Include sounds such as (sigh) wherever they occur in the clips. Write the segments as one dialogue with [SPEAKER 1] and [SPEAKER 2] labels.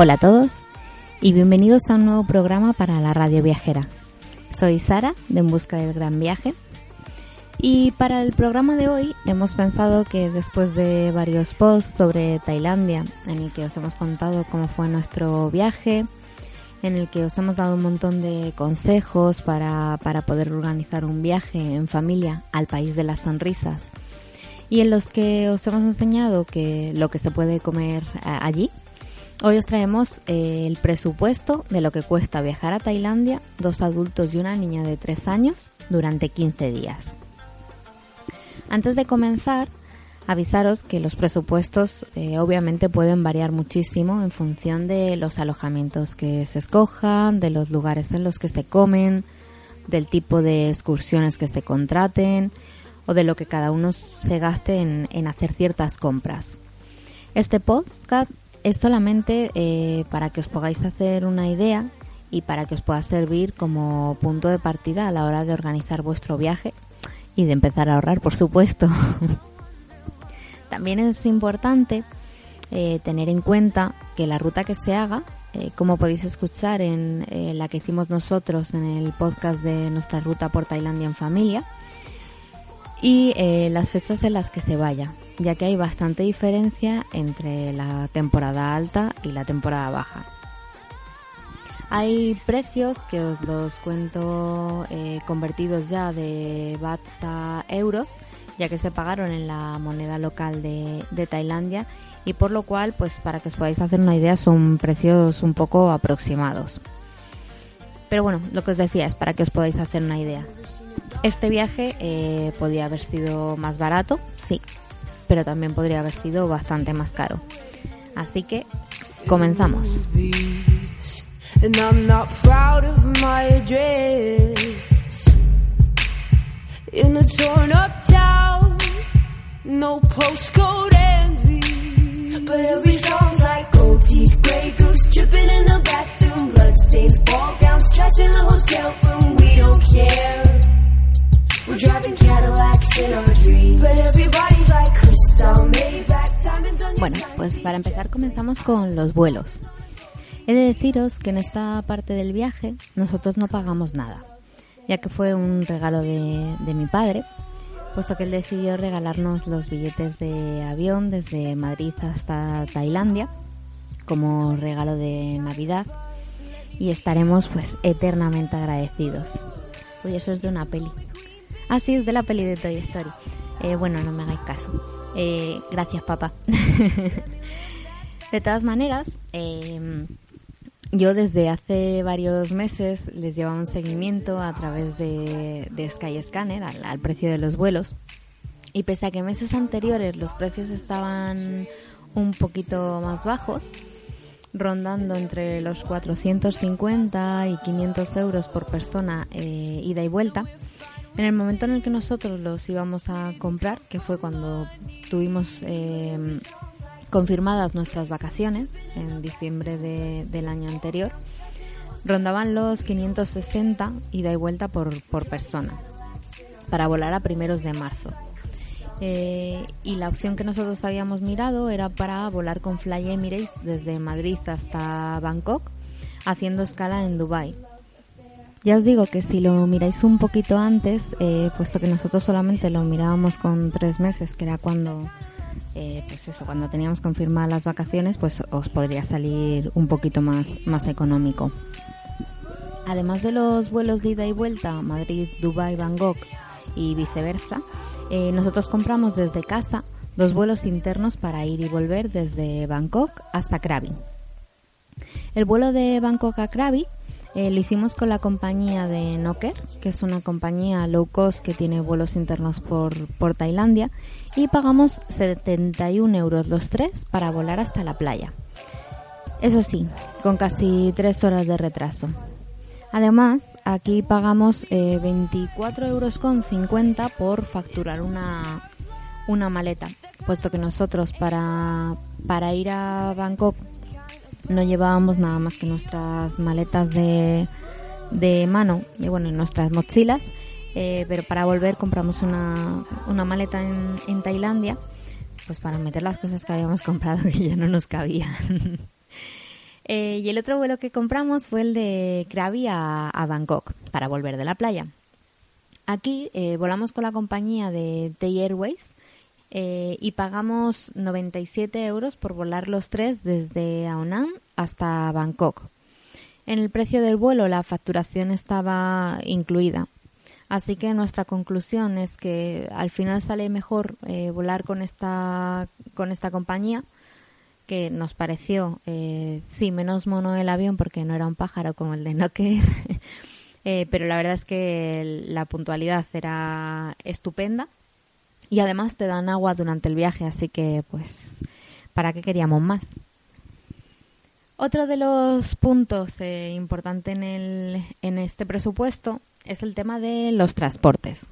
[SPEAKER 1] Hola a todos y bienvenidos a un nuevo programa para la radio viajera. Soy Sara de En Busca del Gran Viaje y para el programa de hoy hemos pensado que después de varios posts sobre Tailandia en el que os hemos contado cómo fue nuestro viaje, en el que os hemos dado un montón de consejos para, para poder organizar un viaje en familia al país de las sonrisas y en los que os hemos enseñado que lo que se puede comer allí Hoy os traemos eh, el presupuesto de lo que cuesta viajar a Tailandia, dos adultos y una niña de tres años, durante 15 días. Antes de comenzar, avisaros que los presupuestos eh, obviamente pueden variar muchísimo en función de los alojamientos que se escojan, de los lugares en los que se comen, del tipo de excursiones que se contraten o de lo que cada uno se gaste en, en hacer ciertas compras. Este podcast es solamente eh, para que os podáis hacer una idea y para que os pueda servir como punto de partida a la hora de organizar vuestro viaje y de empezar a ahorrar, por supuesto. (laughs) También es importante eh, tener en cuenta que la ruta que se haga, eh, como podéis escuchar en la que hicimos nosotros en el podcast de nuestra ruta por Tailandia en familia, y las fechas en las que se vaya ya que hay bastante diferencia entre la temporada alta y la temporada baja. Hay precios que os los cuento eh, convertidos ya de bahts a euros, ya que se pagaron en la moneda local de, de, Tailandia y por lo cual, pues para que os podáis hacer una idea, son precios un poco aproximados. Pero bueno, lo que os decía es para que os podáis hacer una idea. Este viaje eh, podía haber sido más barato, sí, pero también podría haber sido bastante más caro. Así que comenzamos. But every song's like gold teeth, grey goose dripping in the bathroom, bloodstains, ball gowns, trash in the hotel room. We don't care. We're driving Cadillacs in our dreams, but everybody's like bueno, pues para empezar comenzamos con los vuelos. He de deciros que en esta parte del viaje nosotros no pagamos nada, ya que fue un regalo de, mi padre, puesto que él decidió regalarnos los billetes de avión desde Madrid hasta Tailandia como regalo de Navidad y estaremos pues eternamente agradecidos. Uy, eso es de una peli. Ah, sí, es de la peli de Toy Story. Eh, bueno, no me hagáis caso. Eh, gracias, papá. (laughs) de todas maneras, em, yo desde hace varios meses les llevaba un seguimiento a través de, de Skyscanner al, al, precio de los vuelos. Y pese a que meses anteriores los precios estaban un poquito más bajos, rondando entre los 450 y 500 euros por persona eh, ida y vuelta, en el momento en el que nosotros los íbamos a comprar, que fue cuando tuvimos eh, confirmadas nuestras vacaciones en diciembre del año anterior, rondaban los 560 ida y vuelta por, persona para volar a primeros de marzo. Eh, y la opción que nosotros habíamos mirado era para volar con Fly Emirates desde Madrid hasta Bangkok, haciendo escala en Dubai ya os digo que si lo miráis un poquito antes, eh, puesto que nosotros solamente lo mirábamos con tres meses, que era cuando, eh, pues eso, cuando teníamos confirmadas las vacaciones, pues os podría salir un poquito más, más económico. Además de los vuelos de ida y vuelta, Madrid, Dubai, Bangkok y viceversa, eh, nosotros compramos desde casa dos vuelos internos para ir y volver desde Bangkok hasta Krabi. El vuelo de Bangkok a Krabi Eh, lo hicimos con la compañía de Noker, que es una compañía low cost que tiene vuelos internos por, por Tailandia, y pagamos 71 euros los tres para volar hasta la playa. Eso sí, con casi tres horas de retraso. Además, aquí pagamos eh, 24 euros con 50 por facturar una, una maleta, puesto que nosotros para, para ir a Bangkok no llevábamos nada más que nuestras maletas de, de mano, y bueno, nuestras mochilas, eh, pero para volver compramos una, una maleta en, en Tailandia, pues para meter las cosas que habíamos (laughs) comprado que ya no nos cabían. (laughs) Eh, y el otro vuelo que compramos fue el de Krabi a, a Bangkok para volver de la playa. Aquí eh, volamos con la compañía de Thai Airways eh, y pagamos 97 euros por volar los tres desde Aonang hasta Bangkok. En el precio del vuelo la facturación estaba incluida. Así que nuestra conclusión es que al final sale mejor eh, volar con esta, con esta compañía que nos pareció, eh, sí, menos mono el avión porque no era un pájaro como el de Nokia, (laughs) eh, pero la verdad es que la puntualidad era estupenda y además te dan agua durante el viaje, así que pues, ¿para qué queríamos más? Otro de los puntos eh, importantes en, en este presupuesto es el tema de los transportes.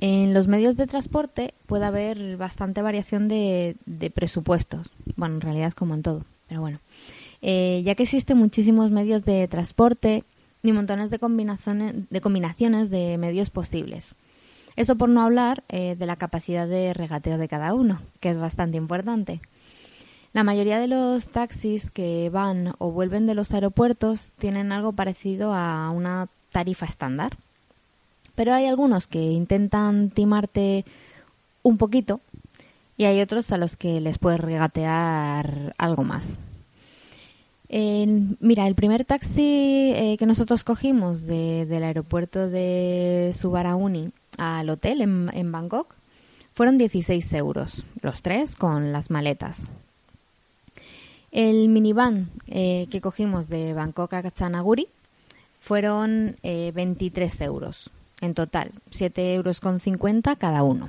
[SPEAKER 1] En los medios de transporte puede haber bastante variación de, de presupuestos. Bueno, en realidad como en todo, pero bueno. Eh, ya que existen muchísimos medios de transporte y montones de combinaciones, de combinaciones de medios posibles. Eso por no hablar eh, de la capacidad de regateo de cada uno, que es bastante importante. La mayoría de los taxis que van o vuelven de los aeropuertos tienen algo parecido a una tarifa estándar. Pero hay algunos que intentan timarte un poquito y hay otros a los que les puedes regatear algo más. mira, el primer taxi eh, que nosotros cogimos del aeropuerto de Subarauni al hotel en, Bangkok fueron 16 euros, los tres con las maletas. El minivan eh, que cogimos de Bangkok a Kachanaguri fueron eh, 23 euros en total, 7,50 euros con cada uno.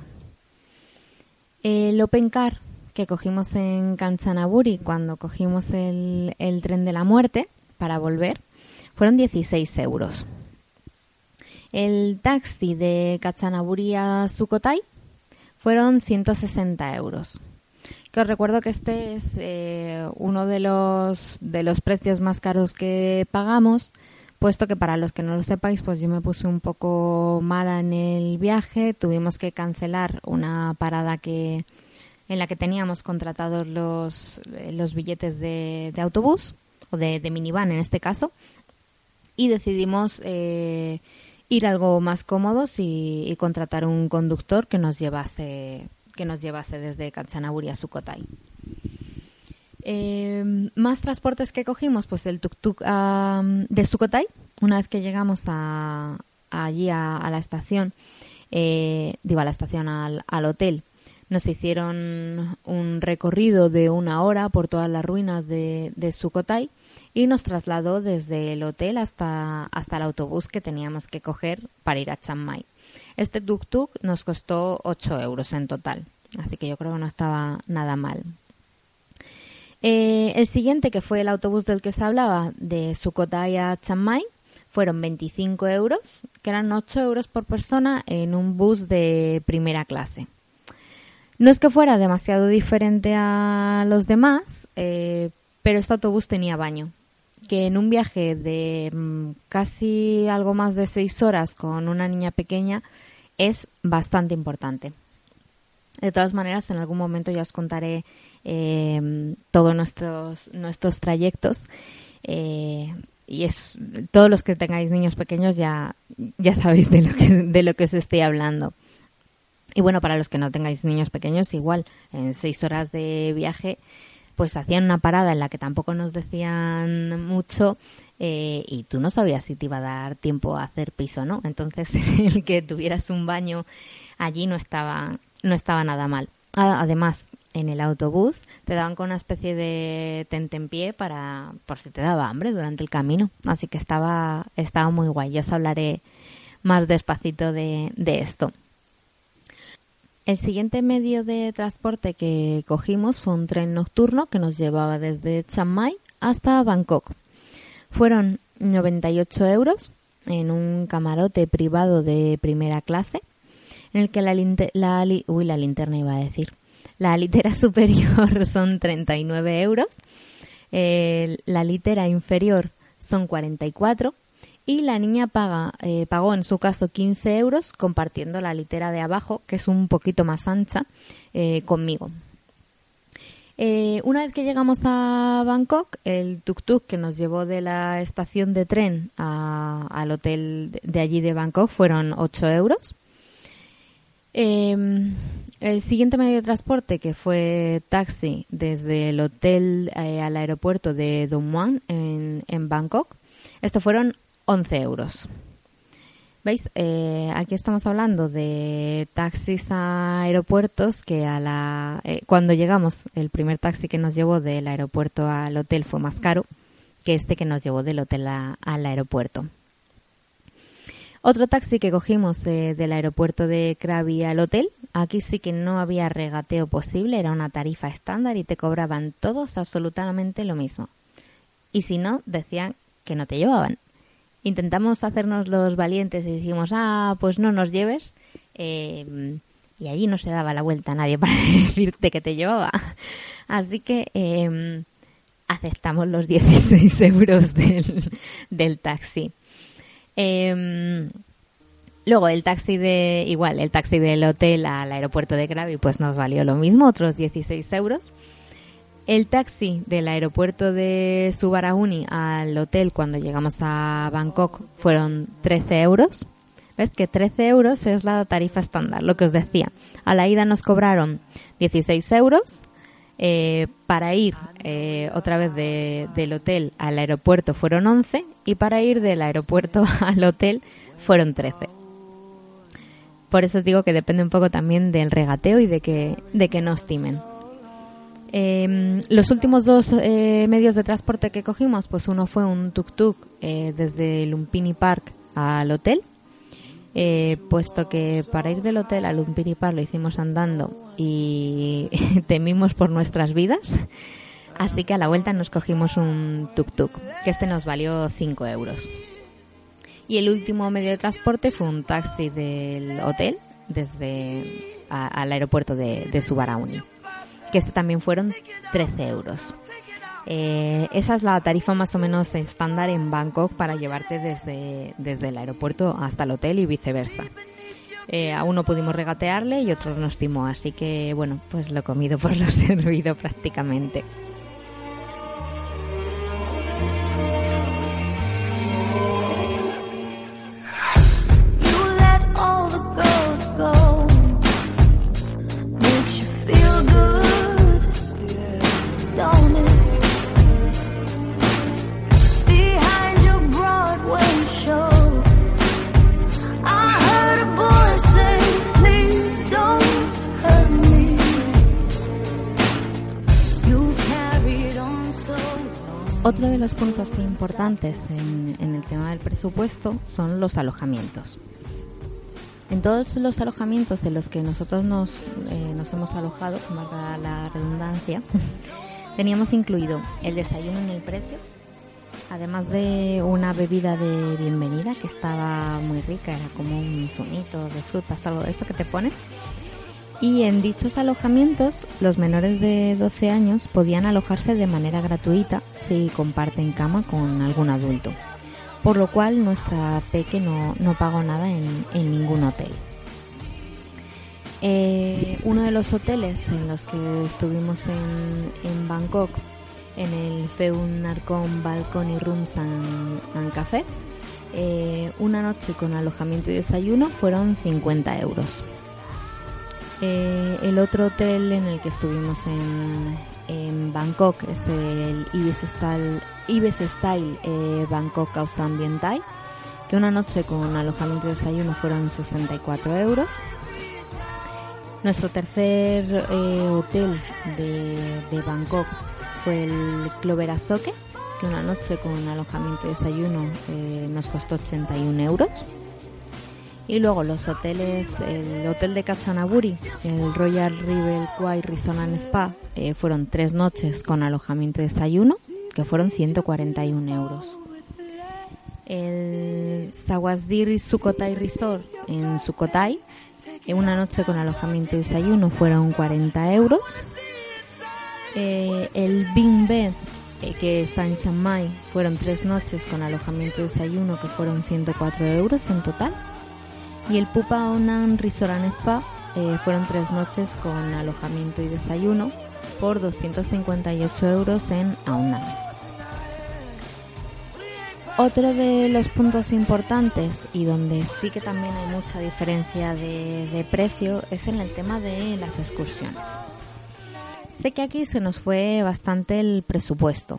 [SPEAKER 1] El Open Car que cogimos en Kanchanaburi cuando cogimos el, el tren de la muerte para volver fueron 16 euros. El taxi de Kanchanaburi a Sukhothai fueron 160 euros. Que os recuerdo que este es eh, uno de los, de los precios más caros que pagamos puesto que para los que no lo sepáis, pues yo me puse un poco mala en el viaje, tuvimos que cancelar una parada que en la que teníamos contratados los, los billetes de, autobús o de, minivan en este caso y decidimos eh, ir algo más cómodos y, contratar un conductor que nos llevase que nos llevase desde Kanchanaburi a Sukhothai. Eh, más transportes que cogimos, pues el tuk-tuk de Sukhothai. Una vez que llegamos a, allí a, la estación, eh, digo a la estación, al, hotel, nos hicieron un recorrido de una hora por todas las ruinas de, de Sukhothai y nos trasladó desde el hotel hasta, hasta el autobús que teníamos que coger para ir a Chiang Mai. Este tuk-tuk nos costó 8 euros en total, así que yo creo que no estaba nada mal. Eh, el siguiente, que fue el autobús del que se hablaba, de Sukhothai a Chiang Mai, fueron 25 euros, que eran 8 euros por persona en un bus de primera clase. No es que fuera demasiado diferente a los demás, eh, pero este autobús tenía baño, que en un viaje de mm, casi algo más de 6 horas con una niña pequeña es bastante importante. De todas maneras, en algún momento ya os contaré eh, todos nuestros, nuestros trayectos. Eh, y es todos los que tengáis niños pequeños ya, ya sabéis de lo, que, de lo que os estoy hablando. Y bueno, para los que no tengáis niños pequeños, igual, en seis horas de viaje, pues hacían una parada en la que tampoco nos decían mucho eh, y tú no sabías si te iba a dar tiempo a hacer piso, ¿no? Entonces, (laughs) el que tuvieras un baño allí no estaba, no estaba nada mal. Además, en el autobús, te daban con una especie de tentempié para por si te daba hambre durante el camino. Así que estaba, estaba muy guay. Yo os hablaré más despacito de, de esto. El siguiente medio de transporte que cogimos fue un tren nocturno que nos llevaba desde Chiang Mai hasta Bangkok. Fueron 98 euros en un camarote privado de primera clase, en el que la, la, uy, la linterna iba a decir, la litera (laughs) superior son 39 euros, la litera inferior son 44 y la niña paga, eh, pagó en su caso 15 euros compartiendo la litera de abajo, que es un poquito más ancha, eh, conmigo. Eh, una vez que llegamos a Bangkok, el tuk-tuk que nos llevó de la estación de tren al hotel de allí de Bangkok fueron 8 euros. Em, el siguiente medio de transporte, que fue taxi desde el hotel al aeropuerto de Don Muang en, en Bangkok, estos fueron 11 euros. ¿Veis? Eh, aquí estamos hablando de taxis a aeropuertos que a la eh, cuando llegamos el primer taxi que nos llevó del aeropuerto al hotel fue más caro que este que nos llevó del hotel al aeropuerto. Otro taxi que cogimos eh, del aeropuerto de Krabi al hotel, aquí sí que no había regateo posible, era una tarifa estándar y te cobraban todos absolutamente lo mismo. Y si no, decían que no te llevaban intentamos hacernos los valientes y dijimos, ah, pues no nos lleves. Eh, y allí no se daba la vuelta a nadie (laughs) para decirte que te llevaba. Así que em, aceptamos los (laughs) 16 euros del, del taxi. Em, luego el taxi de, igual, el taxi del hotel al aeropuerto de Krabi pues nos valió lo mismo, otros 16 euros. El taxi del aeropuerto de Subarajuni al hotel cuando llegamos a Bangkok fueron 13 euros. ¿Ves que 13 euros es la tarifa estándar? Lo que os decía. A la ida nos cobraron 16 euros. Eh, para ir eh, otra vez del hotel al aeropuerto fueron 11 y para ir del aeropuerto (laughs) al hotel fueron 13. Por eso os digo que depende un poco también del regateo y de que, de que nos timen. Em, los últimos dos eh, medios de transporte que cogimos, pues uno fue un tuk-tuk eh, desde Lumpini Park al hotel, eh, puesto que para ir del hotel a Lumpini Park lo hicimos andando y (laughs) temimos por nuestras vidas. Así que a la vuelta nos cogimos un tuk-tuk, que este nos valió 5 euros. Y el último medio de transporte fue un taxi del hotel desde al aeropuerto de, de Subarauni que este también fueron 13 euros. Eh, esa es la tarifa más o menos estándar en Bangkok para llevarte desde, desde el aeropuerto hasta el hotel y viceversa. Eh, a uno pudimos regatearle y otro nos timó, así que bueno, pues lo comido por lo (laughs) servido prácticamente. Otro de los puntos importantes en, el tema del presupuesto son los alojamientos. En todos los alojamientos en los que nosotros nos, eh, hemos alojado, marca la redundancia, (laughs) teníamos incluido el desayuno en el precio, además de una bebida de bienvenida que estaba muy rica, era como un zumito de frutas, algo de eso que te ponen, y en dichos alojamientos los menores de 12 años podían alojarse de manera gratuita si comparten cama con algún adulto, por lo cual nuestra peque no, pagó nada en, ningún hotel. Eh, uno de los hoteles en los que estuvimos en, Bangkok, en el Feun Narcon Balcón y Rooms and, Café, eh, una noche con alojamiento y desayuno fueron 50 euros. Eh, el otro hotel en el que estuvimos en, Bangkok es el Ibis Style, eh, Bangkok House Ambiental, que una noche con alojamiento y desayuno fueron 64 euros. Nuestro tercer eh, hotel de, Bangkok fue el Clover Asoke, que una noche con alojamiento y desayuno nos costó 81 euros. Y luego los hoteles, el hotel de Katsanaburi, el Royal River Quay Resort Spa, eh, fueron tres noches con alojamiento y desayuno, que fueron 141 euros. El Sawasdiri Sukhothai Resort en Sukhothai, en una noche con alojamiento y desayuno fueron 40 euros. Eh, el Bing Bed, eh, que está en Chiang Mai, fueron tres noches con alojamiento y desayuno, que fueron 104 euros en total. Y el Pupa Onan Resort and Spa eh, fueron tres noches con alojamiento y desayuno por 258 euros en Aunan. Otro de los puntos importantes y donde sí que también hay mucha diferencia de, precio es en el tema de las excursiones. Sé que aquí se nos fue bastante el presupuesto,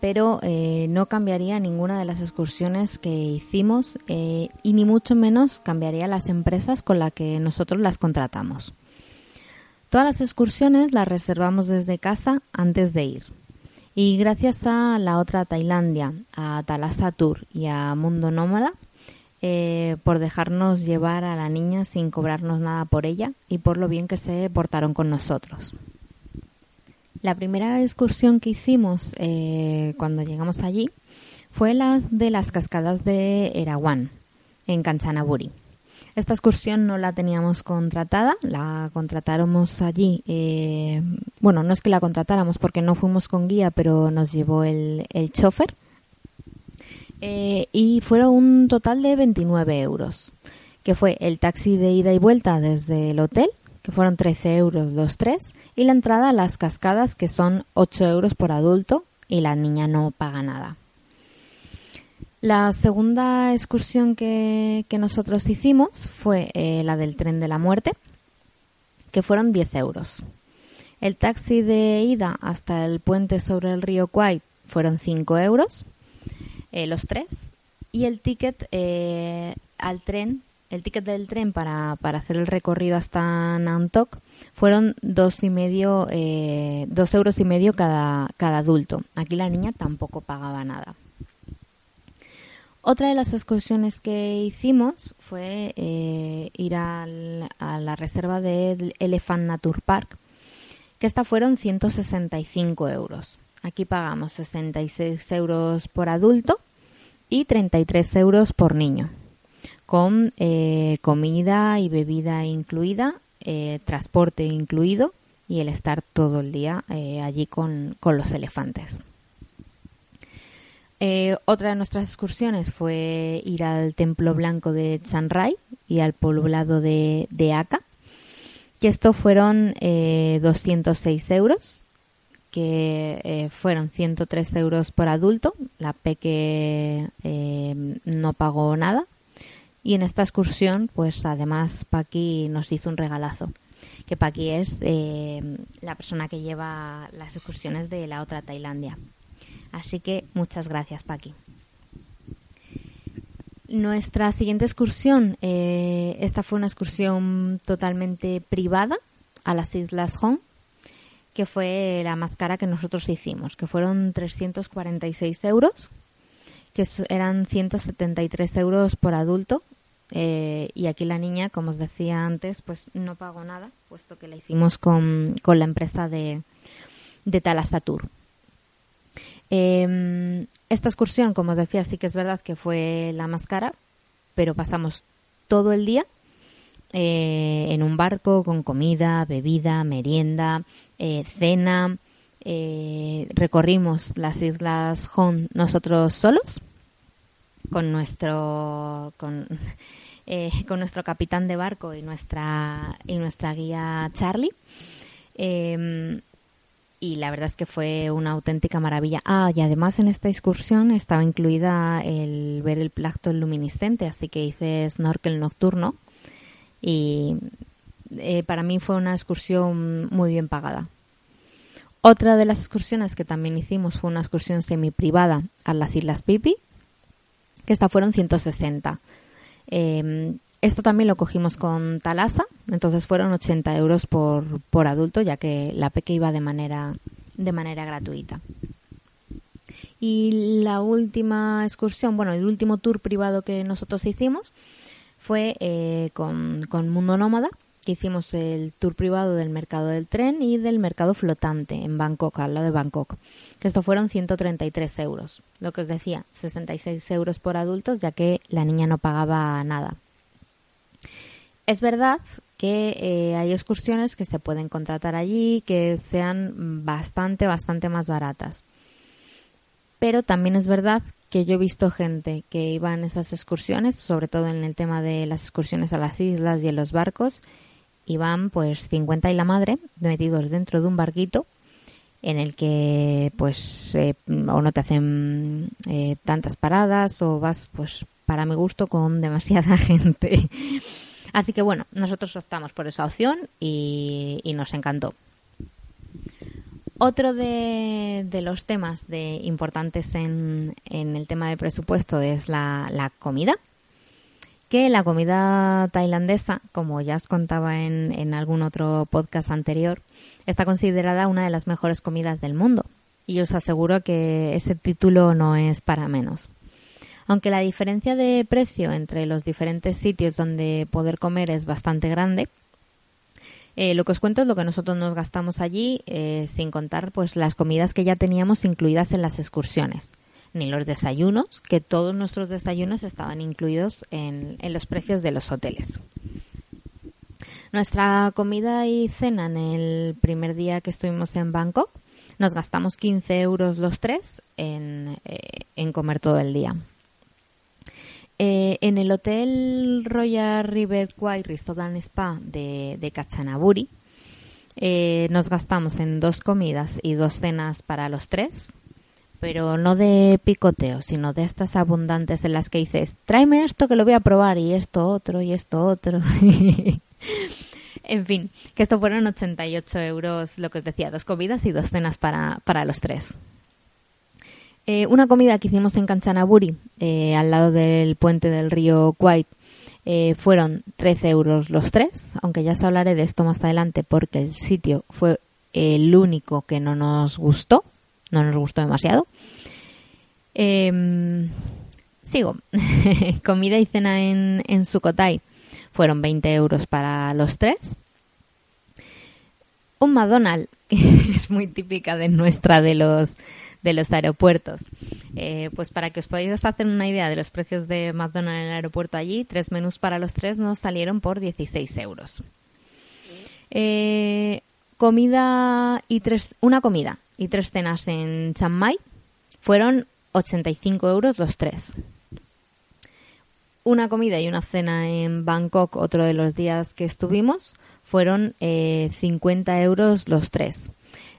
[SPEAKER 1] pero eh, no cambiaría ninguna de las excursiones que hicimos eh, y ni mucho menos cambiaría las empresas con las que nosotros las contratamos. Todas las excursiones las reservamos desde casa antes de ir. Y gracias a la otra Tailandia, a Talasa Tour y a Mundo Nómada, eh, por dejarnos llevar a la niña sin cobrarnos nada por ella y por lo bien que se portaron con nosotros. La primera excursión que hicimos eh, cuando llegamos allí fue la de las cascadas de Erawan, en Kanchanaburi. Esta excursión no la teníamos contratada, la contratáramos allí. Eh, bueno, no es que la contratáramos porque no fuimos con guía, pero nos llevó el, el chofer. Eh, y fueron un total de 29 euros, que fue el taxi de ida y vuelta desde el hotel, que fueron 13 euros los tres, y la entrada a las cascadas, que son 8 euros por adulto, y la niña no paga nada. La segunda excursión que, nosotros hicimos fue eh, la del tren de la muerte, que fueron 10 euros. El taxi de ida hasta el puente sobre el río Kwai fueron 5 euros, eh, los tres, y el ticket eh, al tren, el ticket del tren para, hacer el recorrido hasta Nantok fueron dos y medio, dos euros y medio cada, cada adulto. Aquí la niña tampoco pagaba nada. Otra de las excursiones que hicimos fue eh, ir a la reserva del Elephant Nature Park, que esta fueron 165 euros. Aquí pagamos 66 euros por adulto y 33 euros por niño, con eh, comida y bebida incluida, eh, transporte incluido y el estar todo el día allí con los elefantes. Eh, otra de nuestras excursiones fue ir al Templo Blanco de Chiang y al poblado de, de Aka, que esto fueron eh, 206 euros, que eh, fueron 103 euros por adulto, la peque eh, no pagó nada, y en esta excursión, pues además Paqui nos hizo un regalazo, que Paqui es la persona que lleva las excursiones de la otra Tailandia. Así que muchas gracias, Paqui. Nuestra siguiente excursión, eh, esta fue una excursión totalmente privada a las Islas Hong, que fue la más cara que nosotros hicimos, que fueron 346 euros, que eran 173 euros por adulto. Eh, y aquí la niña, como os decía antes, pues no pagó nada, puesto que la hicimos con, la empresa de, de Talasatur. Eh, esta excursión, como os decía, sí que es verdad que fue la más cara, pero pasamos todo el día eh, en un barco con comida, bebida, merienda, eh, cena. Eh, recorrimos las islas Hon nosotros solos con nuestro con, (laughs) con nuestro capitán de barco y nuestra y nuestra guía Charlie. Eh, y la verdad es que fue una auténtica maravilla. Ah, y además en esta excursión estaba incluida el ver el plancton luminiscente, así que hice snorkel nocturno y eh, para mí fue una excursión muy bien pagada. Otra de las excursiones que también hicimos fue una excursión semi privada a las Islas Pipi, que esta fueron 160. Em, esto también lo cogimos con Talasa, entonces fueron 80 euros por, por adulto, ya que la peque iba de manera, de manera gratuita. Y la última excursión, bueno, el último tour privado que nosotros hicimos fue eh, con, con Mundo Nómada, que hicimos el tour privado del mercado del tren y del mercado flotante en Bangkok, al lado de Bangkok, que esto fueron 133 euros. Lo que os decía, 66 euros por adultos, ya que la niña no pagaba nada. Es verdad que eh, hay excursiones que se pueden contratar allí que sean bastante, bastante más baratas. Pero también es verdad que yo he visto gente que iba en esas excursiones, sobre todo en el tema de las excursiones a las islas y en los barcos, y van pues 50 y la madre metidos dentro de un barquito en el que pues eh, o no te hacen eh, tantas paradas o vas pues para mi gusto con (laughs) demasiada gente. Así que bueno, nosotros optamos por esa opción y, nos encantó. Otro de, los temas de, importantes en, en, el tema de presupuesto es la, la comida que la comida tailandesa, como ya os contaba en, algún otro podcast anterior, está considerada una de las mejores comidas del mundo. Y os aseguro que ese título no es para menos. Aunque la diferencia de precio entre los diferentes sitios donde poder comer es bastante grande, eh, lo que os cuento es lo que nosotros nos gastamos allí, eh, sin contar pues las comidas que ya teníamos incluidas en las excursiones ni los desayunos, que todos nuestros desayunos estaban incluidos en, los precios de los hoteles. Nuestra comida y cena en el primer día que estuvimos en Bangkok, nos gastamos 15 euros los tres en, eh, comer todo el día. Eh, en el Hotel Royal River White Restaurant Spa de, de Kachanaburi, eh, nos gastamos en dos comidas y dos cenas para los tres, pero no de picoteo, sino de estas abundantes en las que dices, tráeme esto que lo voy a probar y esto otro y esto otro. (laughs) en fin, que esto fueron 88 euros, lo que os decía, dos comidas y dos cenas para, para los tres. Eh, una comida que hicimos en Kanchanaburi, eh, al lado del puente del río White, eh, fueron 13 euros los tres, aunque ya os hablaré de esto más adelante porque el sitio fue el único que no nos gustó no nos gustó demasiado. Em, sigo. (laughs) Comida y cena en, en Sukhothai fueron 20 euros para los tres. Un McDonald's, (laughs) que es muy típica de nuestra de los de los aeropuertos. Eh, pues para que os podáis hacer una idea de los precios de McDonald's en el aeropuerto allí, tres menús para los tres nos salieron por 16 euros. Eh, comida y tres, una comida y tres cenas en Chiang Mai fueron 85 euros los tres. Una comida y una cena en Bangkok, otro de los días que estuvimos, fueron 50 eh, euros los tres.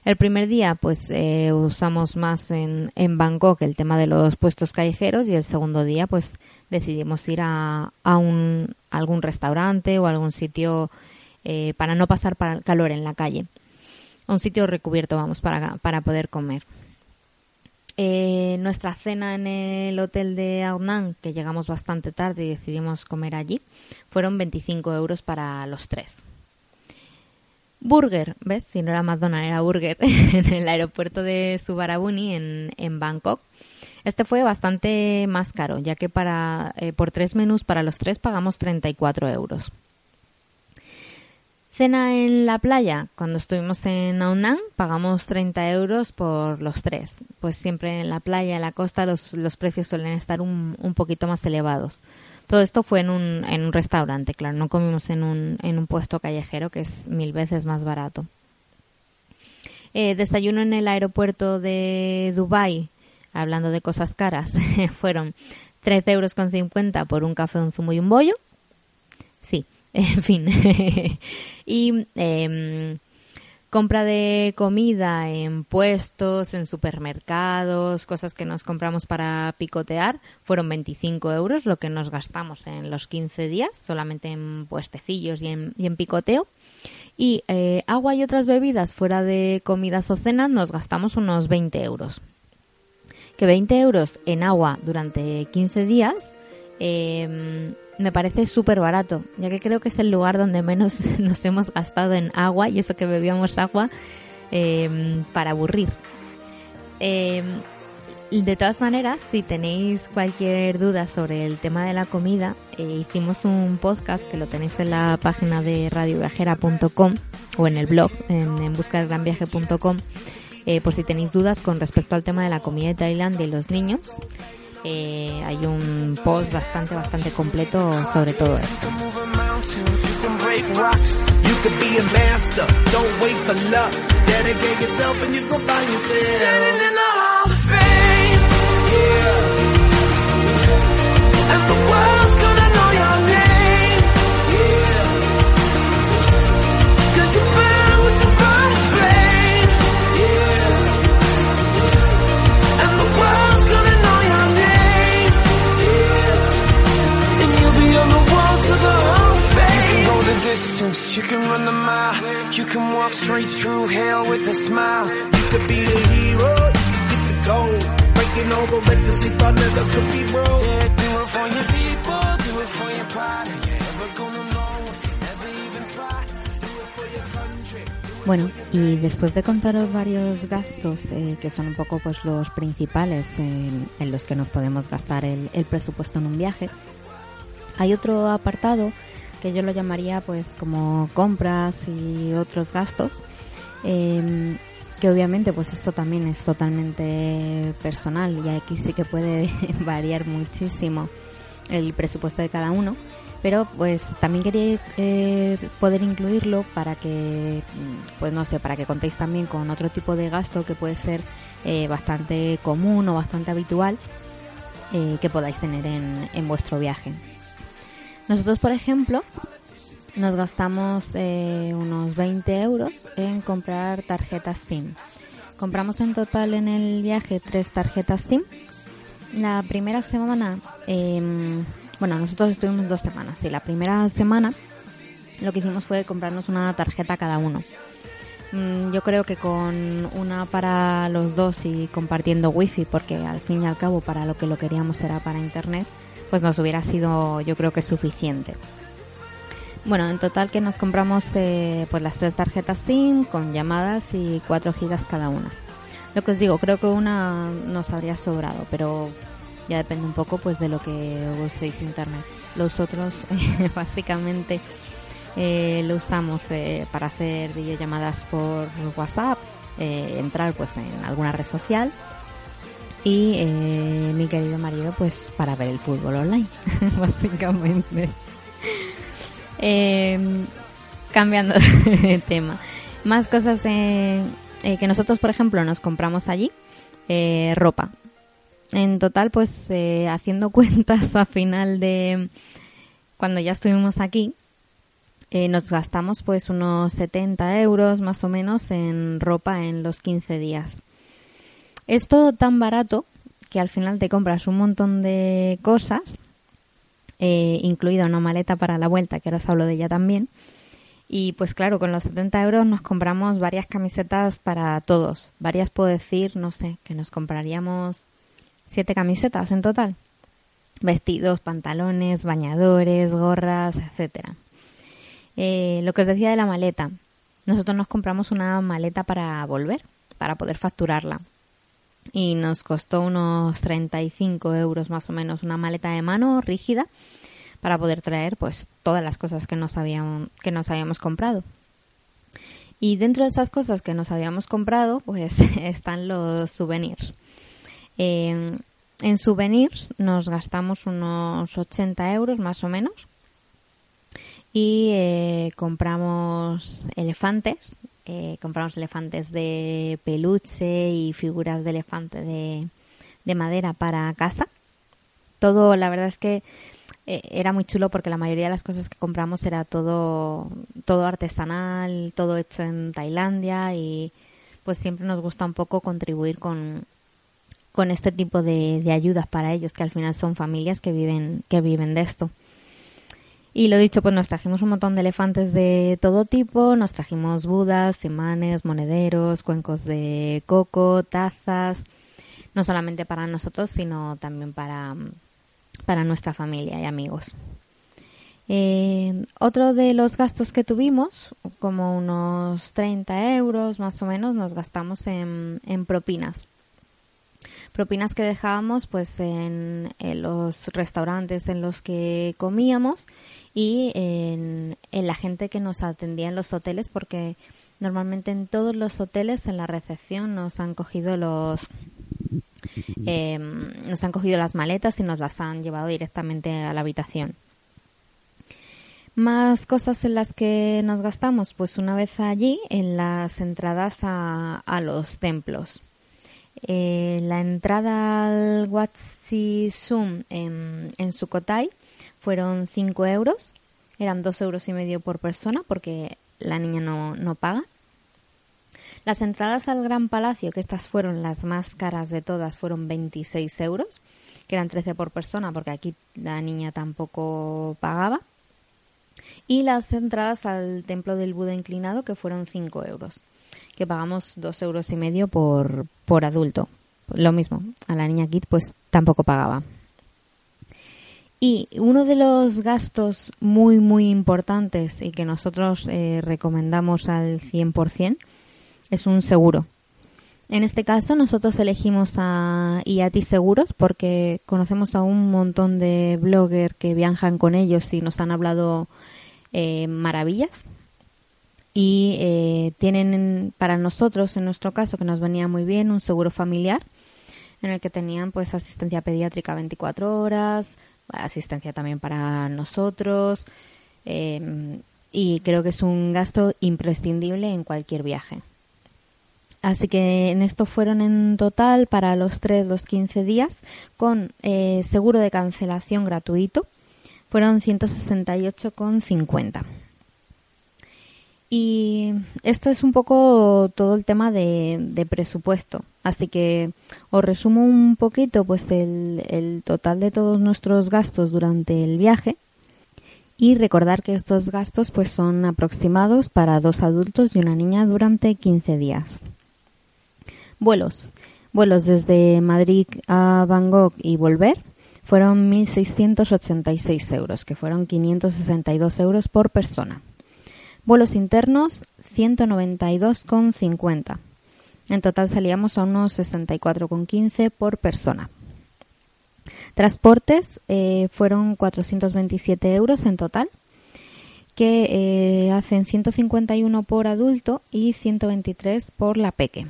[SPEAKER 1] El primer día, pues eh, usamos más en, en, Bangkok el tema de los puestos callejeros y el segundo día, pues decidimos ir a, a, un, algún restaurante o algún sitio eh, para no pasar calor en la calle un sitio recubierto, vamos, para, para poder comer. Eh, nuestra cena en el hotel de Aonan, que llegamos bastante tarde y decidimos comer allí, fueron 25 euros para los tres. Burger, ¿ves? Si no era McDonald's, era Burger, (laughs) en el aeropuerto de Suvarabuni, en, en Bangkok. Este fue bastante más caro, ya que para, eh, por tres menús para los tres pagamos 34 euros. Cena en la playa, cuando estuvimos en Aunan, pagamos 30 euros por los tres. Pues siempre en la playa, en la costa, los, los precios suelen estar un, un, poquito más elevados. Todo esto fue en un, en un restaurante, claro, no comimos en un, en un puesto callejero que es mil veces más barato. Eh, desayuno en el aeropuerto de Dubai, hablando de cosas caras, (laughs) fueron 13 euros con 50 por un café, un zumo y un bollo. Sí, (laughs) en fin. (laughs) y em, compra de comida en puestos, en supermercados, cosas que nos compramos para picotear, fueron 25 euros lo que nos gastamos en los 15 días, solamente en puestecillos y en, picoteo. Y eh, agua y otras bebidas fuera de comidas o cenas nos gastamos unos 20 euros. Que 20 euros en agua durante 15 días eh, me parece súper barato, ya que creo que es el lugar donde menos (laughs) nos hemos gastado en agua y eso que bebíamos agua em, para aburrir. Em, de todas maneras, si tenéis cualquier duda sobre el tema de la comida, eh, hicimos un podcast que lo tenéis en la página de radioviajera.com o en el blog en, en eh, por si tenéis dudas con respecto al tema de la comida de Tailandia y los niños. Eh, hay un post bastante, bastante completo sobre todo esto. You can run the mile. You can walk straight through hell with a smile. You could be the hero. You get the gold. Breaking all the records they thought never could be broke. Yeah, do it for your people. Do it for your pride. You never gonna know if you never even try. Do it for your country. Bueno, y después de contaros varios gastos eh, que son un poco pues los principales en, en los que nos podemos gastar el, el presupuesto en un viaje, hay otro apartado que yo lo llamaría pues como compras y otros gastos. Eh, que obviamente pues esto también es totalmente personal y aquí sí que puede (laughs) variar muchísimo el presupuesto de cada uno pero pues también quería eh, poder incluirlo para que pues no sé para que contéis también con otro tipo de gasto que puede ser eh, bastante común o bastante habitual eh, que podáis tener en, en vuestro viaje nosotros, por ejemplo, nos gastamos eh, unos 20 euros en comprar tarjetas SIM. Compramos en total en el viaje tres tarjetas SIM. La primera semana, eh, bueno, nosotros estuvimos dos semanas. Y la primera semana lo que hicimos fue comprarnos una tarjeta cada uno. Mm, yo creo que con una para los dos y compartiendo wifi, porque al fin y al cabo para lo que lo queríamos era para internet, pues nos hubiera sido yo creo que suficiente. Bueno, en total que nos compramos eh, pues las tres tarjetas SIM con llamadas y 4 gigas cada una. Lo que os digo, creo que una nos habría sobrado, pero ya depende un poco pues de lo que uséis internet. Los otros (laughs) básicamente eh, lo usamos eh, para hacer videollamadas por WhatsApp, entrar pues en alguna red social y eh, mi querido marido pues para ver el fútbol online (laughs) básicamente. Em, cambiando (laughs) de tema. Más cosas eh, que nosotros por ejemplo nos compramos allí eh, ropa. En total pues haciendo (laughs) cuentas a final de cuando ya estuvimos aquí nos gastamos pues unos 70 euros más o menos en ropa en los 15 días es todo tan barato que al final te compras un montón de cosas, eh, incluida una maleta para la vuelta, que ahora os hablo de ella también. Y pues claro, con los 70 euros nos compramos varias camisetas para todos. Varias puedo decir, no sé, que nos compraríamos siete camisetas en total. Vestidos, pantalones, bañadores, gorras, etcétera. Eh, lo que os decía de la maleta. Nosotros nos compramos una maleta para volver, para poder facturarla y nos costó unos 35 euros más o menos una maleta de mano rígida para poder traer pues todas las cosas que nos habíamos, que nos habíamos comprado. Y dentro de esas cosas que nos habíamos comprado pues (laughs) están los souvenirs. en souvenirs nos gastamos unos 80 euros más o menos y eh, compramos elefantes eh, compramos elefantes de peluche y figuras de elefante de, madera para casa. Todo, la verdad es que eh, era muy chulo porque la mayoría de las cosas que compramos era todo, todo artesanal, todo hecho en Tailandia y pues siempre nos gusta un poco contribuir con, con este tipo de, de ayudas para ellos, que al final son familias que viven, que viven de esto. Y lo dicho, pues nos trajimos un montón de elefantes de todo tipo, nos trajimos budas, imanes, monederos, cuencos de coco, tazas, no solamente para nosotros, sino también para, para nuestra familia y amigos. Eh, otro de los gastos que tuvimos, como unos 30 euros más o menos, nos gastamos en, propinas. Propinas que dejábamos pues en, los restaurantes en los que comíamos y en, la gente que nos atendía en los hoteles porque normalmente en todos los hoteles en la recepción nos han cogido los (laughs) em, nos han cogido las maletas y nos las han llevado directamente a la habitación. Más cosas en las que nos gastamos, pues una vez allí en las entradas a, los templos. Eh, la entrada al Watsi Sum en, en Sukhothai fueron 5 euros, eran 2 euros y medio por persona porque la niña no, no paga. Las entradas al Gran Palacio, que estas fueron las más caras de todas, fueron 26 euros, que eran 13 por persona porque aquí la niña tampoco pagaba. Y las entradas al templo del Buda inclinado que fueron 5 euros, que pagamos 2 euros y medio por, por adulto. Lo mismo, a la niña Kit pues tampoco pagaba. Y uno de los gastos muy, muy importantes y que nosotros eh, recomendamos al 100% es un seguro. En este caso nosotros elegimos a IATI Seguros porque conocemos a un montón de bloggers que viajan con ellos y nos han hablado eh, maravillas y eh, tienen para nosotros, en nuestro caso, que nos venía muy bien, un seguro familiar en el que tenían pues asistencia pediátrica 24 horas, asistencia también para nosotros eh, y creo que es un gasto imprescindible en cualquier viaje. Así que en esto fueron en total para los 3, los 15 días con seguro de cancelación gratuito fueron 168,50. Y esto es un poco todo el tema de, presupuesto. Así que os resumo un poquito pues el, el total de todos nuestros gastos durante el viaje. Y recordar que estos gastos pues son aproximados para dos adultos y una niña durante 15 días. Vuelos. Vuelos desde Madrid a Bangkok y volver fueron 1.686 euros, que fueron 562 euros por persona. Vuelos internos, 192,50. En total salíamos a unos 64,15 por persona. Transportes eh, fueron 427 euros en total, que eh, hacen 151 por adulto y 123 por la peque.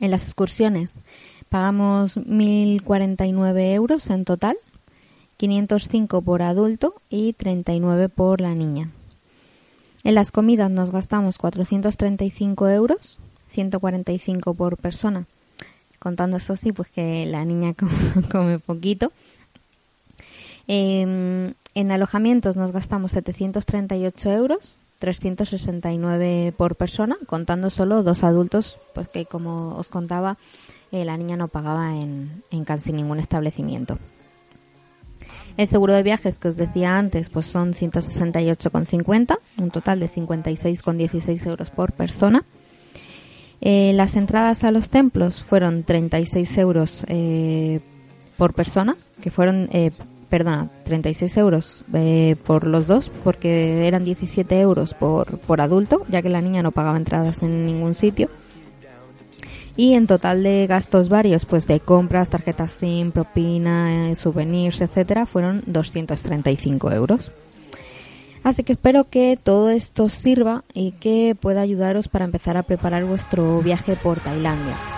[SPEAKER 1] En las excursiones Pagamos 1.049 euros en total, 505 por adulto y 39 por la niña. En las comidas nos gastamos 435 euros, 145 por persona, contando eso sí, pues que la niña (laughs) come, poquito. Em, en alojamientos nos gastamos 738 euros, 369 por persona, contando solo dos adultos, pues que como os contaba eh, la niña no pagaba en, en casi ningún establecimiento. El seguro de viajes que os decía antes, pues son 168,50, un total de 56,16 euros por persona. Eh, las entradas a los templos fueron 36 euros eh, por persona, que fueron, perdona, 36 euros por los dos, porque eran 17 euros por, por adulto, ya que la niña no pagaba entradas en ningún sitio y en total de gastos varios, pues de compras, tarjetas SIM, propina, eh, souvenirs, etcétera, fueron 235 euros. Así que espero que todo esto sirva y que pueda ayudaros para empezar a preparar vuestro viaje por Tailandia.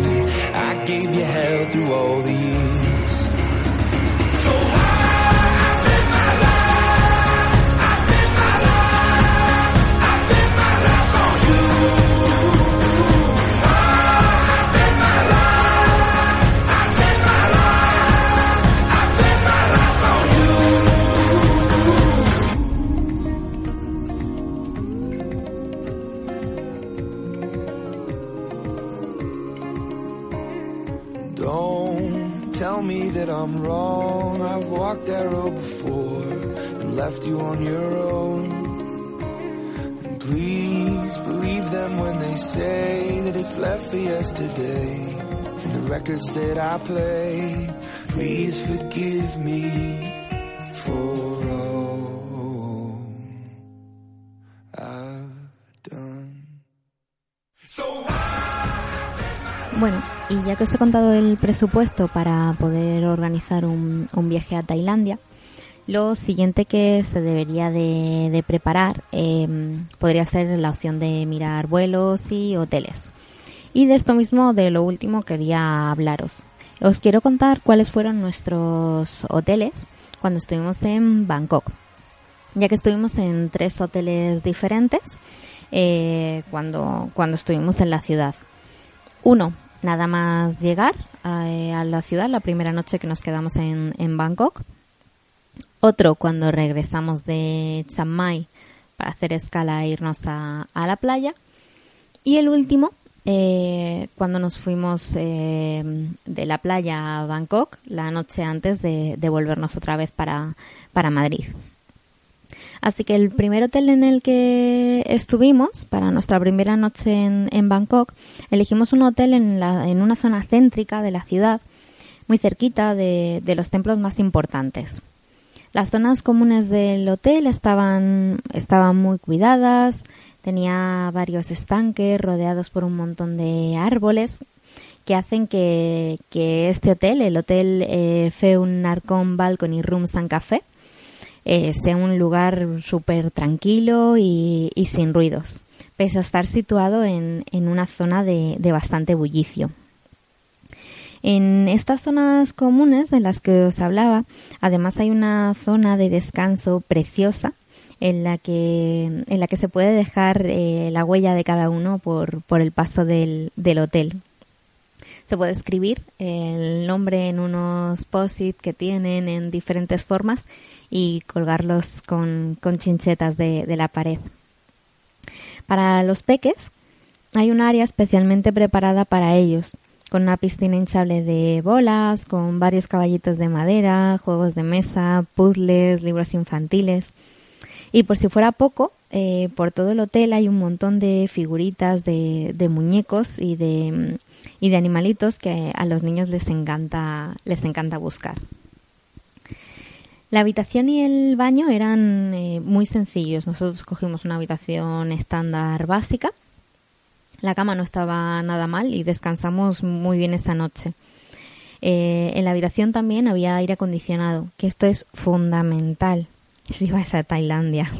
[SPEAKER 1] gave you hell through all the years.
[SPEAKER 2] And left you on your own. And please believe them when they say that it's left for yesterday. And the records that I play, please forgive me for all I've done.
[SPEAKER 1] Bueno, y ya que os he contado el presupuesto para poder organizar un, un viaje a Tailandia, lo siguiente que se debería de, preparar eh, podría ser la opción de mirar vuelos y hoteles. Y de esto mismo, de lo último, quería hablaros. Os quiero contar cuáles fueron nuestros hoteles cuando estuvimos en Bangkok. Ya que estuvimos en tres hoteles diferentes eh, cuando, cuando estuvimos en la ciudad. Uno, nada más llegar a, a la ciudad, la primera noche que nos quedamos en, en Bangkok. Otro cuando regresamos de Chiang Mai para hacer escala e irnos a, a la playa. Y el último, eh, cuando nos fuimos eh, de la playa a Bangkok la noche antes de, volvernos otra vez para, para Madrid. Así que el primer hotel en el que estuvimos para nuestra primera noche en, en Bangkok, elegimos un hotel en, la, en una zona céntrica de la ciudad, muy cerquita de, de los templos más importantes. Las zonas comunes del hotel estaban, estaban muy cuidadas, tenía varios estanques rodeados por un montón de árboles que hacen que, que este hotel, el Hotel eh, Feun Narcon Balcony Rooms and Café, eh, sea un lugar súper tranquilo y, y, sin ruidos, pese a estar situado en, en una zona de, de, bastante bullicio. En estas zonas comunes de las que os hablaba, además hay una zona de descanso preciosa en la que, en la que se puede dejar eh, la huella de cada uno por, por el paso del, del hotel se puede escribir el nombre en unos post-it que tienen en diferentes formas y colgarlos con, con chinchetas de, de, la pared. Para los peques hay un área especialmente preparada para ellos, con una piscina hinchable de bolas, con varios caballitos de madera, juegos de mesa, puzzles, libros infantiles. Y por si fuera poco, eh, por todo el hotel hay un montón de figuritas de, muñecos y de y de animalitos que a los niños les encanta, les encanta buscar. La habitación y el baño eran eh, muy sencillos. Nosotros cogimos una habitación estándar básica. La cama no estaba nada mal y descansamos muy bien esa noche. Eh, en la habitación también había aire acondicionado, que esto es fundamental (laughs) si vas a Tailandia.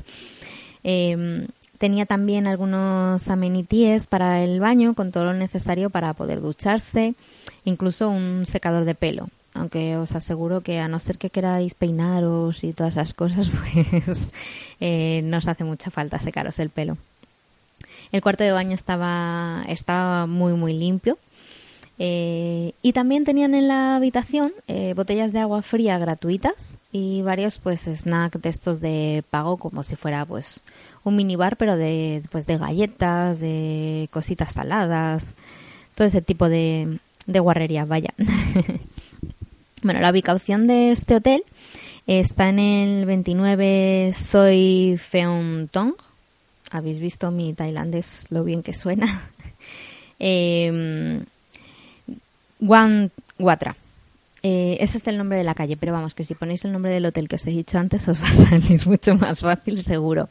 [SPEAKER 1] Eh, Tenía también algunos amenities para el baño con todo lo necesario para poder ducharse, incluso un secador de pelo. Aunque os aseguro que a no ser que queráis peinaros y todas esas cosas, (laughs) pues eh, nos hace mucha falta secaros el pelo. El cuarto de baño estaba, estaba muy muy limpio. Eh, y también tenían en la habitación eh, botellas de agua fría gratuitas y varios pues snacks de estos de pago como si fuera pues un minibar pero de pues de galletas, de cositas saladas, todo ese tipo de, de guarrerías, vaya. (laughs) bueno, la ubicación de este hotel está en el 29 Soy Feon Tong. Habéis visto mi tailandés lo bien que suena. (laughs) eh, Watra. Eh, ese es el nombre de la calle, pero vamos, que si ponéis el nombre del hotel que os he dicho antes, (laughs) os va a salir mucho más fácil, seguro.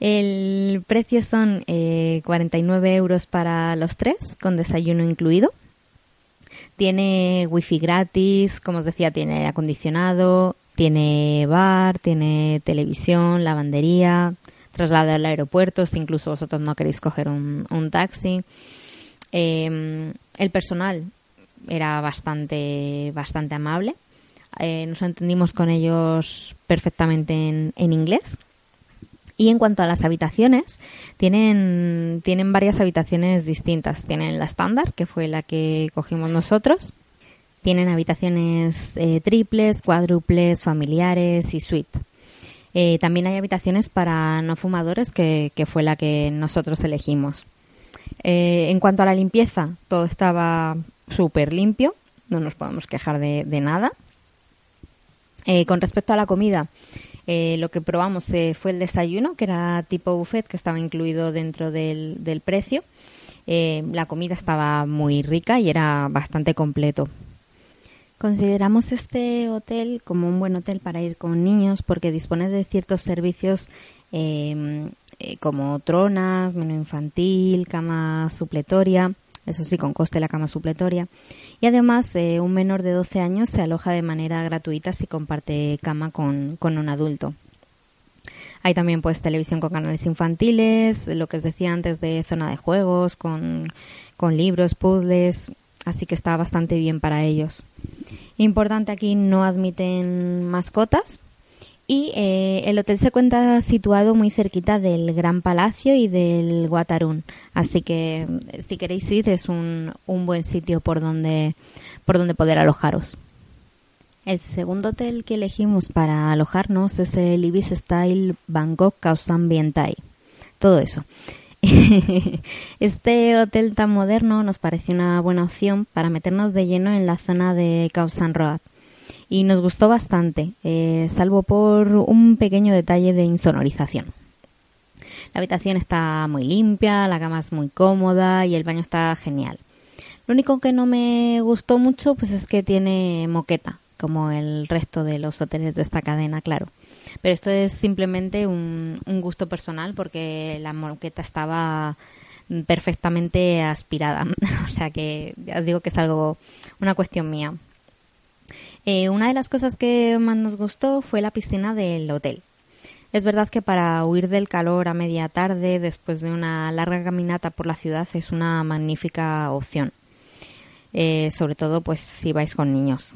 [SPEAKER 1] El precio son eh, 49 euros para los tres, con desayuno incluido. Tiene wifi gratis, como os decía, tiene acondicionado, tiene bar, tiene televisión, lavandería, traslado al aeropuerto, si incluso vosotros no queréis coger un, un taxi. Eh, el personal era bastante, bastante amable. Eh, nos entendimos con ellos perfectamente en, en, inglés. Y en cuanto a las habitaciones, tienen, tienen varias habitaciones distintas. Tienen la estándar, que fue la que cogimos nosotros. Tienen habitaciones eh, triples, cuádruples, familiares y suite. Eh, también hay habitaciones para no fumadores, que, fue la que nosotros elegimos. Eh, en cuanto a la limpieza, todo estaba súper limpio. no nos podemos quejar de, nada. Eh, con respecto a la comida, lo que probamos fue el desayuno, que era tipo buffet, que estaba incluido dentro del precio. la comida estaba muy rica y era bastante completo. Consideramos este hotel como un buen hotel para ir con niños porque dispone de ciertos servicios como tronas, menú infantil, cama supletoria, eso sí, con coste la cama supletoria. Y además, eh, un menor de 12 años se aloja de manera gratuita si comparte cama con, un adulto. Hay también pues televisión con canales infantiles, lo que os decía antes de zona de juegos, con, con libros, puzzles, así que está bastante bien para ellos. Importante aquí, no admiten mascotas, y eh, el hotel se cuenta situado muy cerquita del Gran Palacio y del Guatarún. Así que si queréis ir es un, un buen sitio por donde, por donde poder alojaros. El segundo hotel que elegimos para alojarnos es el Ibis Style Bangkok Khao Vientai. Todo eso. (laughs) este hotel tan moderno nos parece una buena opción para meternos de lleno en la zona de Khao Road y nos gustó bastante, eh, salvo por un pequeño detalle de insonorización. La habitación está muy limpia, la cama es muy cómoda y el baño está genial. Lo único que no me gustó mucho pues es que tiene moqueta, como el resto de los hoteles de esta cadena, claro. Pero esto es simplemente un, un gusto personal porque la moqueta estaba perfectamente aspirada. (laughs) o sea que ya os digo que es algo, una cuestión mía. Eh, una de las cosas que más nos gustó fue la piscina del hotel. Es verdad que para huir del calor a media tarde, después de una larga caminata por la ciudad, es una magnífica opción. Eh, sobre todo, pues si vais con niños.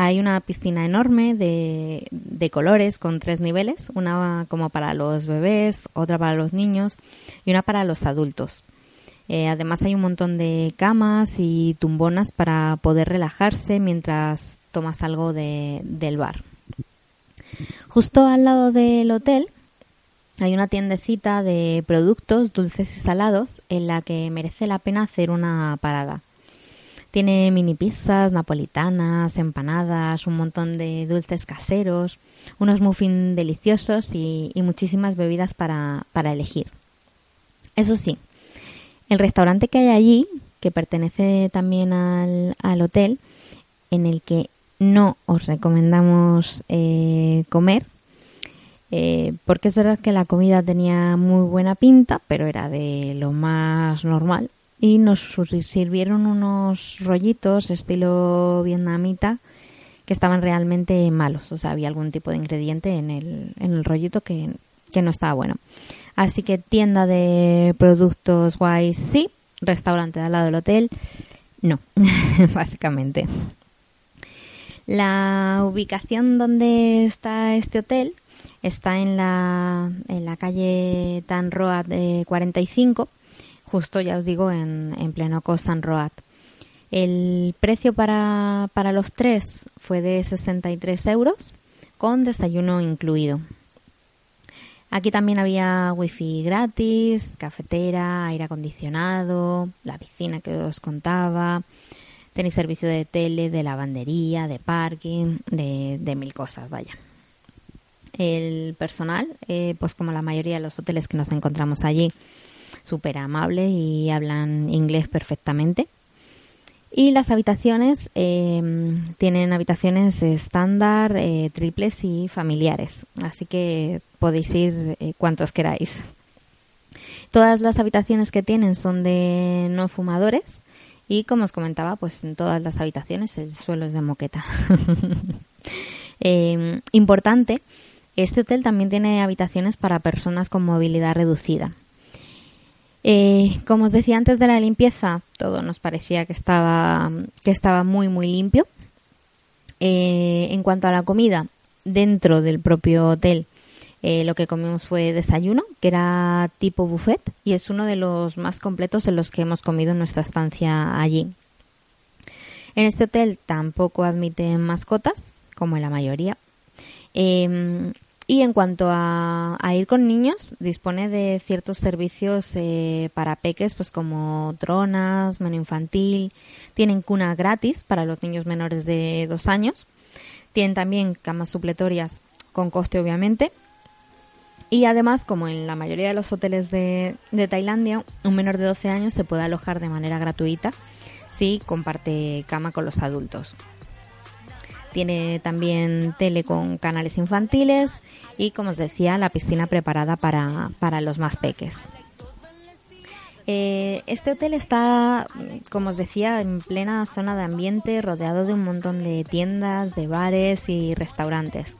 [SPEAKER 1] Hay una piscina enorme de, colores con tres niveles, una como para los bebés, otra para los niños y una para los adultos. Eh, además hay un montón de camas y tumbonas para poder relajarse mientras tomas algo de, del bar. Justo al lado del hotel hay una tiendecita de productos dulces y salados en la que merece la pena hacer una parada. Tiene mini pizzas, napolitanas, empanadas, un montón de dulces caseros, unos muffins deliciosos y, muchísimas bebidas para, para elegir. Eso sí, el restaurante que hay allí, que pertenece también al, al hotel, en el que no os recomendamos eh, comer, eh, porque es verdad que la comida tenía muy buena pinta, pero era de lo más normal. Y nos sirvieron unos rollitos estilo vietnamita que estaban realmente malos. O sea, había algún tipo de ingrediente en el, en el rollito que, que no estaba bueno. Así que tienda de productos guays sí, restaurante al lado del hotel no, (laughs) básicamente. La ubicación donde está este hotel está en la, en la calle Tan Road 45, justo ya os digo en, en pleno San Road. El precio para, para los tres fue de 63 euros con desayuno incluido. Aquí también había wifi gratis, cafetera, aire acondicionado, la piscina que os contaba. Tenéis servicio de tele, de lavandería, de parking, de, mil cosas, vaya. El personal, eh, pues como la mayoría de los hoteles que nos encontramos allí, súper amable y hablan inglés perfectamente. Y las habitaciones eh, tienen habitaciones estándar, eh, triples y familiares, así que podéis ir eh, cuantos queráis. Todas las habitaciones que tienen son de no fumadores y como os comentaba, pues en todas las habitaciones el suelo es de moqueta. (laughs) importante, este hotel también tiene habitaciones para personas con movilidad reducida. Eh, como os decía antes de la limpieza, todo nos parecía que estaba, que estaba muy, muy limpio. Eh, en cuanto a la comida, dentro del propio hotel, eh, lo que comimos fue desayuno, que era tipo buffet, y es uno de los más completos en los que hemos comido en nuestra estancia allí. En este hotel tampoco admiten mascotas, como en la mayoría. Em, Y en cuanto a, ir con niños, dispone de ciertos servicios eh, para peques, pues como dronas, menú infantil. Tienen cuna gratis para los niños menores de dos años. Tienen también camas supletorias con coste, obviamente. Y además, como en la mayoría de los hoteles de, de Tailandia, un menor de 12 años se puede alojar de manera gratuita si comparte cama con los adultos. Tiene también tele con canales infantiles y, como os decía, la piscina preparada para, para los más peques. Eh, este hotel está, como os decía, en plena zona de ambiente, rodeado de un montón de tiendas, de bares y restaurantes.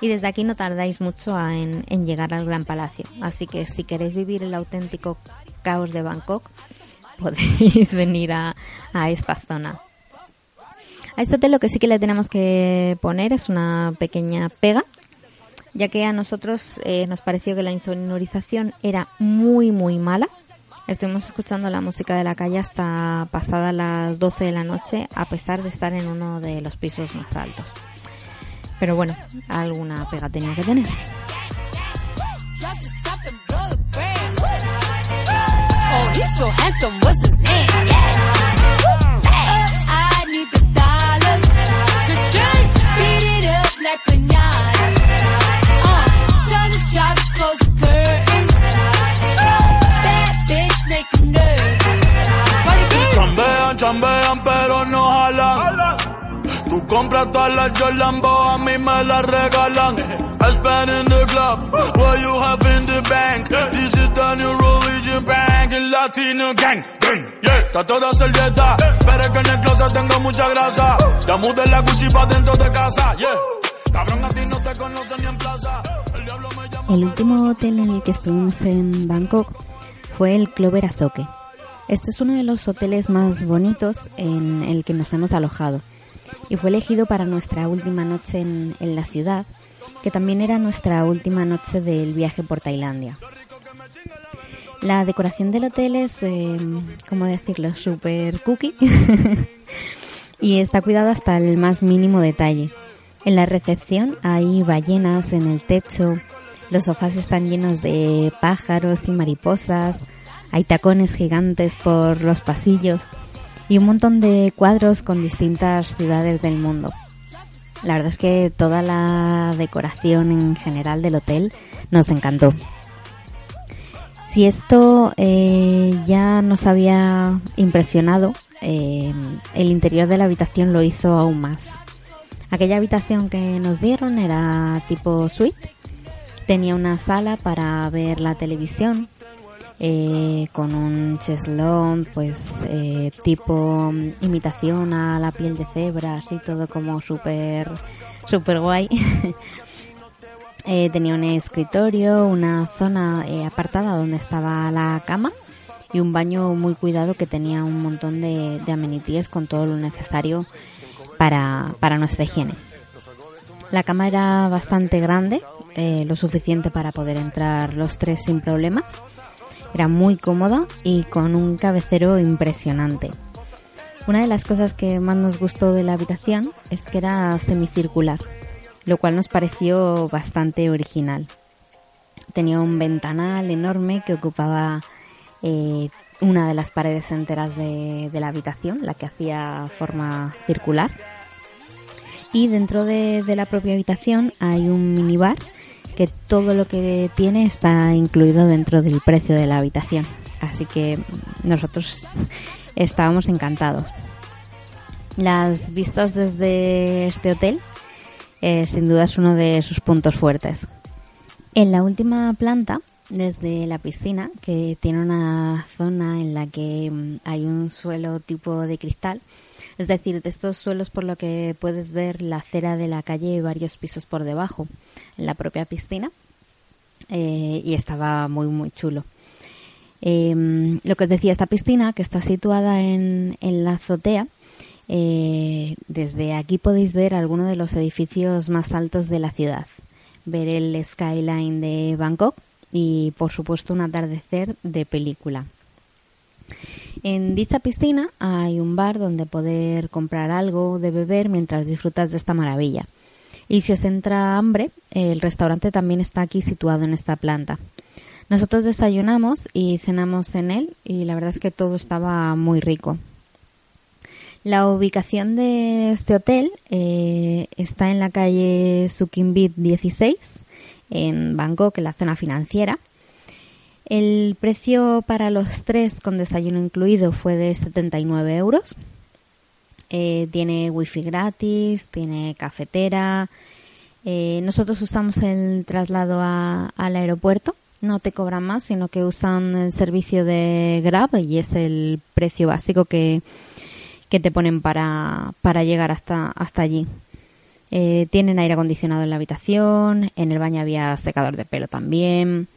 [SPEAKER 1] Y desde aquí no tardáis mucho en, en llegar al Gran Palacio. Así que si queréis vivir el auténtico caos de Bangkok, (laughs) podéis venir a, a esta zona. A este hotel lo que sí que le tenemos que poner es una pequeña pega, ya que a nosotros eh, nos pareció que la insonorización era muy, muy mala. Estuvimos escuchando la música de la calle hasta pasadas las 12 de la noche, a pesar de estar en uno de los pisos más altos. Pero bueno, alguna pega tenía que tener.
[SPEAKER 2] Chambean pero no jalan. Tú compras todas las Jordan, a mí me las regalan. I spend in the club, what you have in the bank. This is the new religion bank, el latino gang. Yeah, está toda servieta, pero es que en el closet tengo mucha grasa. Ya mudé la dentro de casa, yeah. Cabrón, a ti no te conocen ni en plaza. El diablo me llama.
[SPEAKER 1] El último hotel en el que estuvimos en Bangkok fue el Clover Asoke este es uno de los hoteles más bonitos en el que nos hemos alojado y fue elegido para nuestra última noche en, la ciudad, que también era nuestra última noche del viaje por Tailandia. La decoración del hotel es, eh, ¿cómo decirlo?, super cookie (laughs) y está cuidado hasta el más mínimo detalle. En la recepción hay ballenas en el techo, los sofás están llenos de pájaros y mariposas, hay tacones gigantes por los pasillos y un montón de cuadros con distintas ciudades del mundo. La verdad es que toda la decoración en general del hotel nos encantó. Si esto eh, ya nos había impresionado, eh, el interior de la habitación lo hizo aún más. Aquella habitación que nos dieron era tipo suite. Tenía una sala para ver la televisión, eh, con un cheslón, pues eh, tipo imitación a la piel de cebra, así todo como súper super guay. (laughs) Eh, tenía un escritorio, una zona apartada donde estaba la cama y un baño muy cuidado que tenía un montón de, de amenities con todo lo necesario para, para nuestra higiene. La cama era bastante grande, lo suficiente para poder entrar los tres sin problemas era muy cómoda y con un cabecero impresionante. Una de las cosas que más nos gustó de la habitación es que era semicircular, lo cual nos pareció bastante original. Tenía un ventanal enorme que ocupaba eh, una de las paredes enteras de, la habitación, la que hacía forma circular. Y dentro de, de la propia habitación hay un minibar que todo lo que tiene está incluido dentro del precio de la habitación. Así que nosotros estábamos encantados. Las vistas desde este hotel eh, sin duda es uno de sus puntos fuertes. En la última planta, desde la piscina, que tiene una zona en la que mm, hay un suelo tipo de cristal, es decir, de estos suelos por lo que puedes ver la acera de la calle varios pisos por debajo en la propia piscina eh, y estaba muy, muy chulo. Em, lo que os decía, esta piscina que está situada en, en la azotea, eh, desde aquí podéis ver algunos de los edificios más altos de la ciudad, ver el skyline de Bangkok y por supuesto un atardecer de película. En dicha piscina hay un bar donde poder comprar algo de beber mientras disfrutas de esta maravilla. Y si os entra hambre, el restaurante también está aquí situado en esta planta. Nosotros desayunamos y cenamos en él y la verdad es que todo estaba muy rico. La ubicación de este hotel eh, está en la calle Sukhumvit 16, en Bangkok, en la zona financiera. El precio para los tres con desayuno incluido fue de 79 euros. Eh, tiene wifi gratis, tiene cafetera. Eh, nosotros usamos el traslado al aeropuerto. No te cobran más, sino que usan el servicio de Grab y es el precio básico que, que te ponen para, para llegar hasta, hasta allí. Eh, tienen aire acondicionado en la habitación, en el baño había secador de pelo también,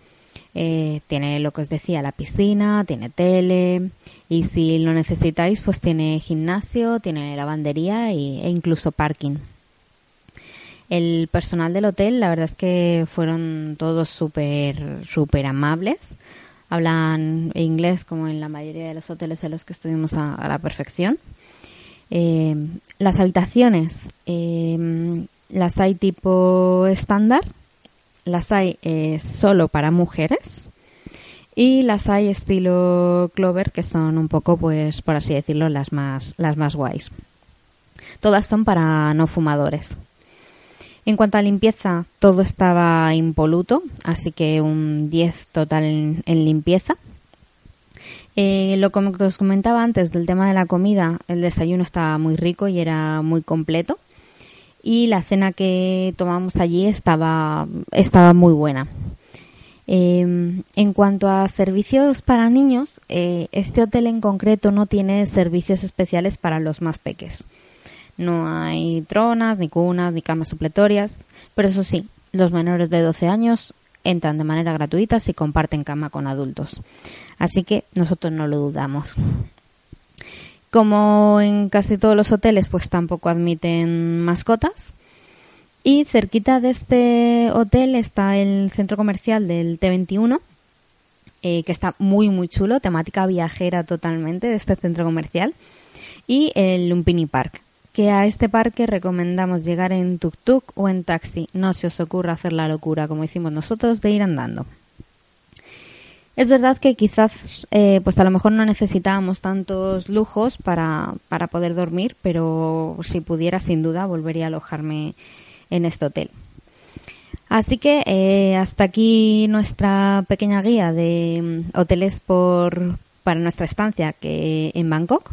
[SPEAKER 1] eh, tiene lo que os decía, la piscina, tiene tele y si lo necesitáis pues tiene gimnasio, tiene lavandería e incluso parking. El personal del hotel la verdad es que fueron todos súper, súper amables. Hablan inglés como en la mayoría de los hoteles en los que estuvimos a la perfección. Eh, las habitaciones eh, las hay tipo estándar, las hay eh, solo para mujeres y las hay estilo Clover que son un poco, pues, por así decirlo, las más, las más guays. Todas son para no fumadores. En cuanto a limpieza, todo estaba impoluto, así que un 10 total en limpieza. Eh, lo que os comentaba antes del tema de la comida, el desayuno estaba muy rico y era muy completo. Y la cena que tomamos allí estaba, estaba muy buena. Em, en cuanto a servicios para niños, eh, este hotel en concreto no tiene servicios especiales para los más peques. No hay tronas, ni cunas, ni camas supletorias, pero eso sí, los menores de 12 años entran de manera gratuita si comparten cama con adultos. Así que nosotros no lo dudamos. Como en casi todos los hoteles, pues tampoco admiten mascotas. Y cerquita de este hotel está el centro comercial del T21, eh, que está muy, muy chulo, temática viajera totalmente de este centro comercial. Y el Lumpini Park, que a este parque recomendamos llegar en tuk-tuk o en taxi. No se os ocurra hacer la locura como hicimos nosotros de ir andando. Es verdad que quizás, eh, pues a lo mejor no necesitábamos tantos lujos para, para poder dormir, pero si pudiera, sin duda, volvería a alojarme en este hotel. Así que eh, hasta aquí nuestra pequeña guía de mm, hoteles por, para nuestra estancia que en Bangkok.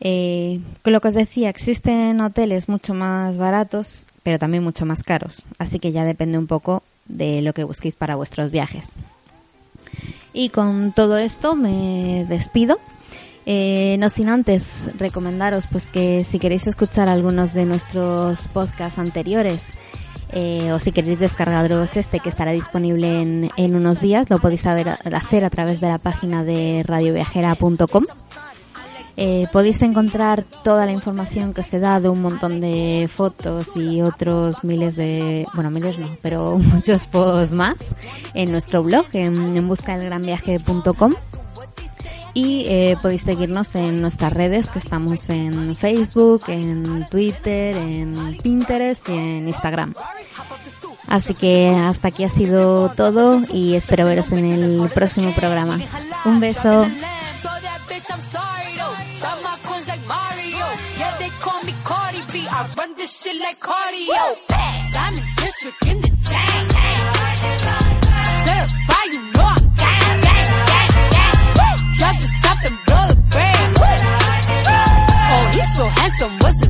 [SPEAKER 1] Eh, con lo que os decía, existen hoteles mucho más baratos, pero también mucho más caros. Así que ya depende un poco de lo que busquéis para vuestros viajes. Y con todo esto me despido. Eh, no sin antes recomendaros pues que si queréis escuchar algunos de nuestros podcasts anteriores eh, o si queréis descargaros este que estará disponible en, en unos días, lo podéis hacer a través de la página de radioviajera.com. Eh, podéis encontrar toda la información que se da de un montón de fotos y otros miles de, bueno, miles no, pero (laughs) muchos posts más en nuestro blog en, en y eh, podéis seguirnos en nuestras redes que estamos en Facebook, en Twitter, en Pinterest y en Instagram. Así que hasta aquí ha sido todo y espero veros en el próximo programa. Un beso. This shit like cardio. Diamond district in the chain. Certified, you know I'm gang, gang, gang, gang. Drop the top and blow the brand. Oh, he's so handsome, what's his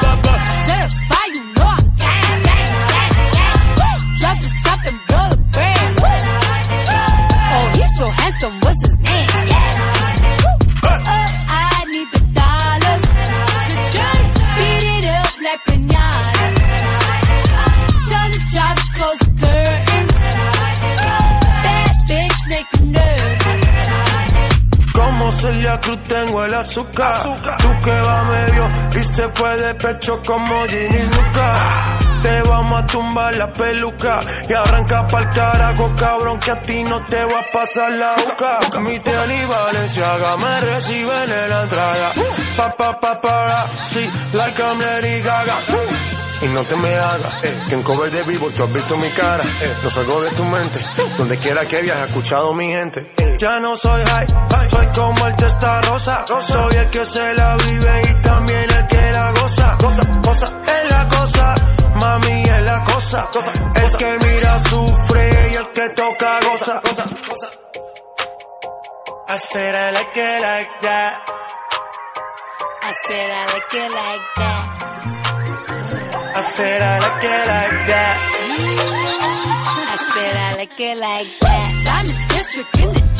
[SPEAKER 3] azúcar. Tú que va medio y se fue de pecho como Ginny Luca. Te vamos a tumbar la peluca y arranca pa'l carajo, cabrón, que a ti no te va a pasar la boca. Mi tenis Valenciaga me reciben en la entrada. Pa, pa, pa, para, sí, like Lady Gaga. Y no te me hagas, eh, que en cover de vivo tú has visto mi cara, eh, no salgo de tu mente, donde quiera que viajes, escuchado mi gente. eh. Ya no soy high, soy como el testa rosa, soy el que se la vive y también el que la goza, goza, goza, es la cosa, mami es la cosa, el que mira sufre y el que toca goza, goza, goza. I said I like it like that.
[SPEAKER 4] I said I like it like that.
[SPEAKER 3] I said I like it like that.
[SPEAKER 4] I said I like it like that. Diamond District in the.